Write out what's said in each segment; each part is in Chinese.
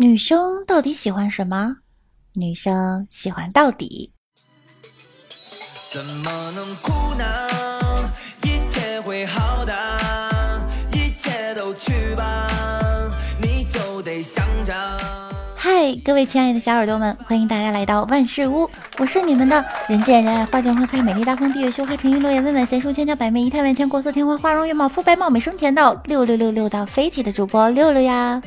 女生到底喜欢什么？女生喜欢到底。怎么能哭呢？一切会好的，一切都去吧，你就得想着。嗨，各位亲爱的小耳朵们，欢迎大家来到万事屋，我是你们的人见人爱、花见花开、美丽大方、闭月羞花、沉鱼落雁、温婉贤淑、千娇百媚、仪态万千、国色天花、花容月貌、肤白貌美、声甜到六六六六到飞起的主播六六呀。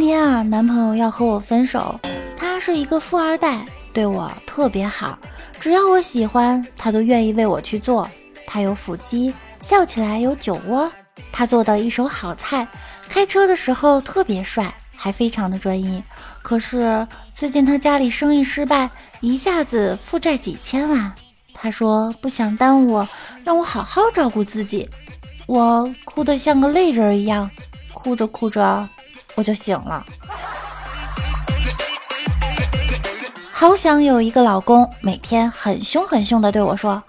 今天啊，男朋友要和我分手。他是一个富二代，对我特别好，只要我喜欢，他都愿意为我去做。他有腹肌，笑起来有酒窝。他做的一手好菜，开车的时候特别帅，还非常的专一。可是最近他家里生意失败，一下子负债几千万。他说不想耽误我，让我好好照顾自己。我哭得像个泪人一样，哭着哭着。我就醒了，好想有一个老公，每天很凶很凶的对我说：“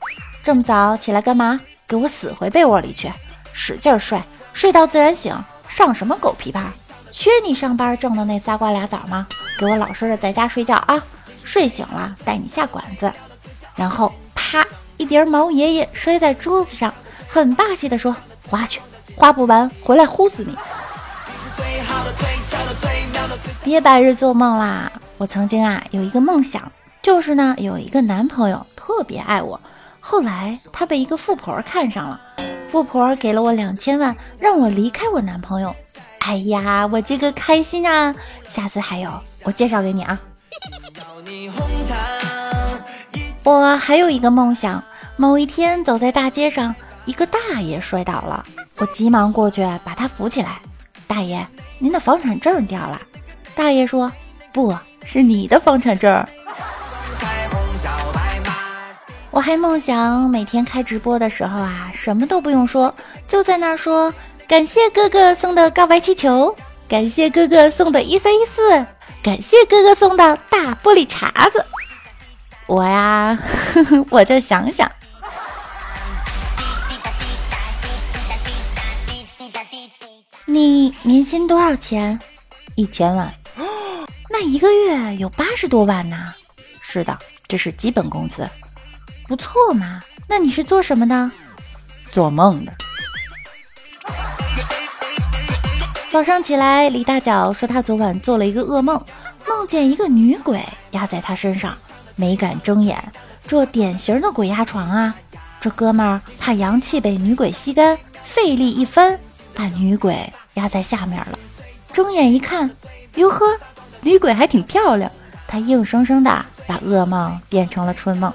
这么早起来干嘛？给我死回被窝里去，使劲睡，睡到自然醒，上什么狗屁班？缺你上班挣的那仨瓜俩枣吗？给我老实的在家睡觉啊！睡醒了带你下馆子。”然后啪一叠毛爷爷摔在桌子上，很霸气的说：“花去，花不完回来呼死你。”别白日做梦啦！我曾经啊有一个梦想，就是呢有一个男朋友特别爱我。后来他被一个富婆看上了，富婆给了我两千万，让我离开我男朋友。哎呀，我这个开心啊！下次还有，我介绍给你啊。我还有一个梦想，某一天走在大街上，一个大爷摔倒了，我急忙过去把他扶起来。大爷，您的房产证掉了。大爷说：“不是你的房产证。”我还梦想每天开直播的时候啊，什么都不用说，就在那儿说：“感谢哥哥送的告白气球，感谢哥哥送的一三一四，感谢哥哥送的大玻璃碴子。”我呀呵呵，我就想想，你年薪多少钱？一千万。那一个月有八十多万呢，是的，这是基本工资，不错嘛。那你是做什么的？做梦的。早上起来，李大脚说他昨晚做了一个噩梦，梦见一个女鬼压在他身上，没敢睁眼。这典型的鬼压床啊！这哥们儿怕阳气被女鬼吸干，费力一翻，把女鬼压在下面了。睁眼一看，哟呵！女鬼还挺漂亮，她硬生生的把噩梦变成了春梦。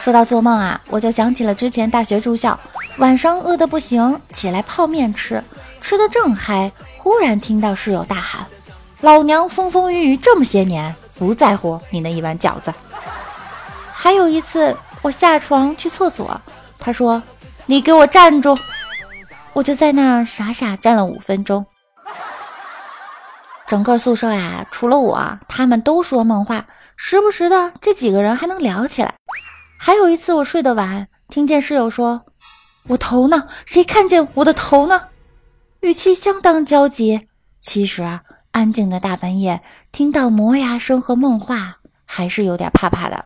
说到做梦啊，我就想起了之前大学住校，晚上饿得不行，起来泡面吃，吃的正嗨，忽然听到室友大喊：“老娘风风雨雨这么些年，不在乎你那一碗饺子。”还有一次，我下床去厕所，他说：“你给我站住！”我就在那儿傻傻站了五分钟。整个宿舍呀，除了我，他们都说梦话，时不时的这几个人还能聊起来。还有一次我睡得晚，听见室友说：“我头呢？谁看见我的头呢？”语气相当焦急。其实啊，安静的大半夜听到磨牙声和梦话，还是有点怕怕的。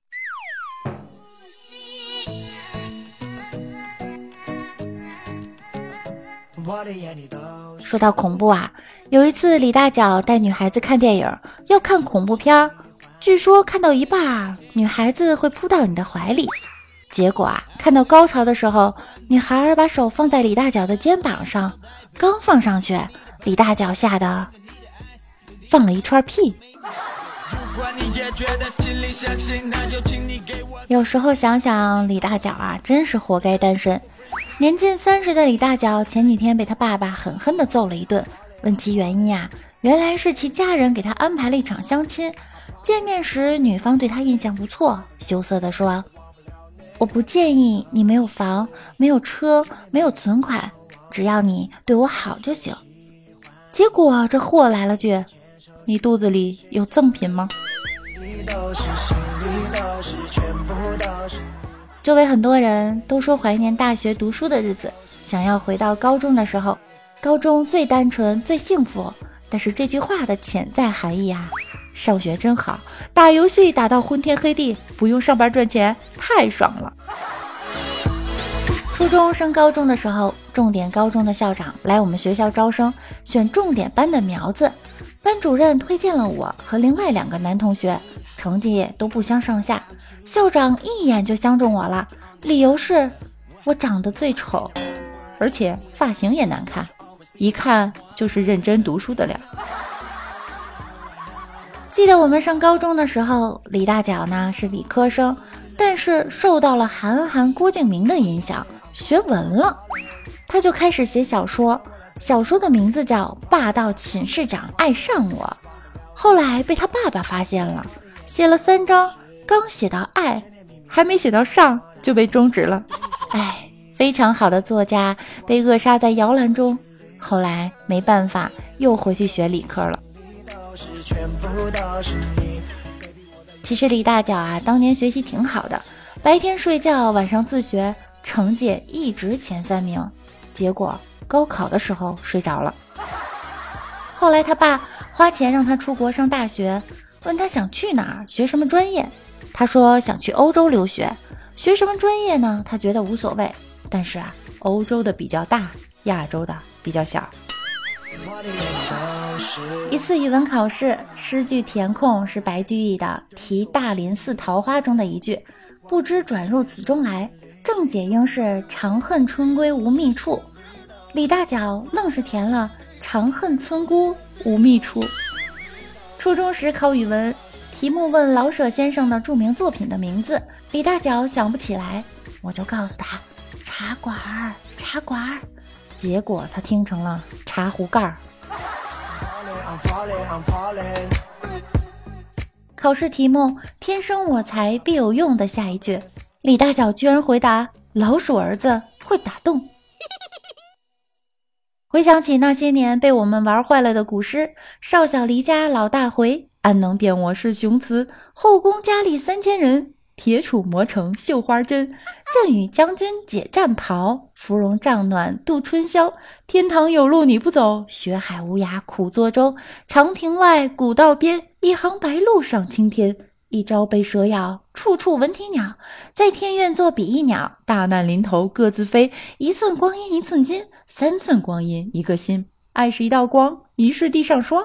说到恐怖啊。有一次，李大脚带女孩子看电影，要看恐怖片儿。据说看到一半，女孩子会扑到你的怀里。结果啊，看到高潮的时候，女孩把手放在李大脚的肩膀上，刚放上去，李大脚吓得放了一串屁。有时候想想，李大脚啊，真是活该单身。年近三十的李大脚，前几天被他爸爸狠狠地揍了一顿。问其原因呀，原来是其家人给他安排了一场相亲。见面时，女方对他印象不错，羞涩地说：“我不介意你没有房、没有车、没有存款，只要你对我好就行。”结果这货来了句：“你肚子里有赠品吗？”周围很多人都说怀念大学读书的日子，想要回到高中的时候。高中最单纯、最幸福。但是这句话的潜在含义啊，上学真好，打游戏打到昏天黑地，不用上班赚钱，太爽了。初中升高中的时候，重点高中的校长来我们学校招生，选重点班的苗子。班主任推荐了我和另外两个男同学，成绩都不相上下。校长一眼就相中我了，理由是我长得最丑，而且发型也难看。一看就是认真读书的料。记得我们上高中的时候，李大脚呢是理科生，但是受到了韩寒、郭敬明的影响，学文了。他就开始写小说，小说的名字叫《霸道寝室长爱上我》。后来被他爸爸发现了，写了三章，刚写到爱，还没写到上就被终止了。哎，非常好的作家被扼杀在摇篮中。后来没办法，又回去学理科了。其实李大脚啊，当年学习挺好的，白天睡觉，晚上自学，成绩一直前三名。结果高考的时候睡着了。后来他爸花钱让他出国上大学，问他想去哪儿，学什么专业。他说想去欧洲留学，学什么专业呢？他觉得无所谓，但是啊，欧洲的比较大。亚洲的比较小。一次语文考试，诗句填空是白居易的《题大林寺桃花》中的一句，不知转入此中来。正解应是“长恨春归无觅处”，李大脚愣是填了“长恨村姑无觅处”。初中时考语文，题目问老舍先生的著名作品的名字，李大脚想不起来，我就告诉他：“茶馆儿，茶馆儿。”结果他听成了茶壶盖儿。考试题目“天生我材必有用”的下一句，李大脚居然回答：“老鼠儿子会打洞。”回想起那些年被我们玩坏了的古诗：“少小离家老大回，安能辨我是雄雌？后宫佳丽三千人。”铁杵磨成绣花针，正与将军解战袍。芙蓉帐暖度春宵，天堂有路你不走，学海无涯苦作舟。长亭外，古道边，一行白鹭上青天。一朝被蛇咬，处处闻啼鸟。在天愿作比翼鸟，大难临头各自飞。一寸光阴一寸金，三寸光阴一个心。爱是一道光，疑是地上霜。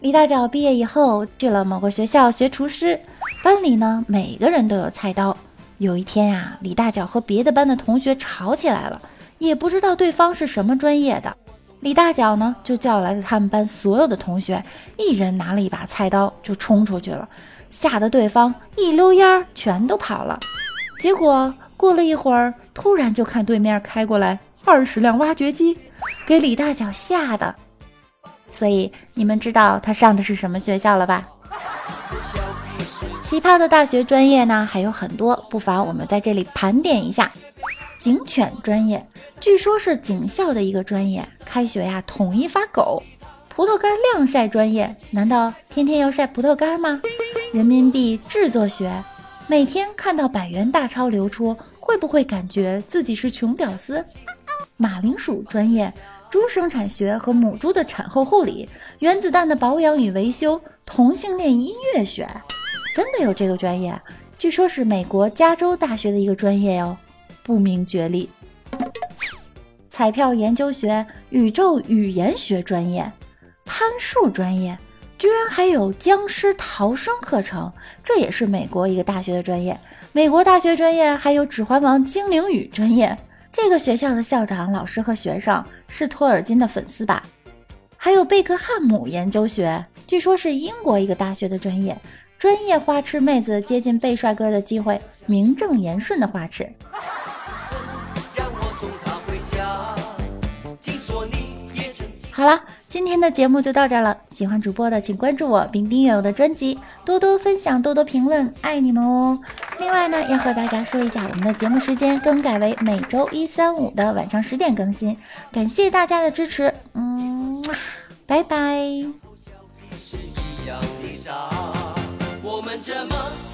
李大脚毕业以后去了某个学校学厨师，班里呢每个人都有菜刀。有一天呀，李大脚和别的班的同学吵起来了，也不知道对方是什么专业的。李大脚呢就叫来了他们班所有的同学，一人拿了一把菜刀就冲出去了，吓得对方一溜烟儿全都跑了。结果过了一会儿，突然就看对面开过来二十辆挖掘机，给李大脚吓的。所以你们知道他上的是什么学校了吧？奇葩的大学专业呢还有很多，不妨我们在这里盘点一下。警犬专业，据说是警校的一个专业，开学呀统一发狗。葡萄干晾晒专业，难道天天要晒葡萄干吗？人民币制作学，每天看到百元大钞流出，会不会感觉自己是穷屌丝？马铃薯专业。猪生产学和母猪的产后护理，原子弹的保养与维修，同性恋音乐学，真的有这个专业？据说是美国加州大学的一个专业哟，不明觉厉。彩票研究学、宇宙语言学专业、攀树专业，居然还有僵尸逃生课程，这也是美国一个大学的专业。美国大学专业还有指环王精灵语专业。这个学校的校长、老师和学生是托尔金的粉丝吧？还有贝克汉姆研究学，据说是英国一个大学的专业，专业花痴妹子接近被帅哥的机会名正言顺的花痴。好了。今天的节目就到这了，喜欢主播的请关注我并订阅我的专辑，多多分享，多多评论，爱你们哦！另外呢，要和大家说一下，我们的节目时间更改为每周一、三、五的晚上十点更新，感谢大家的支持，嗯，拜拜。这么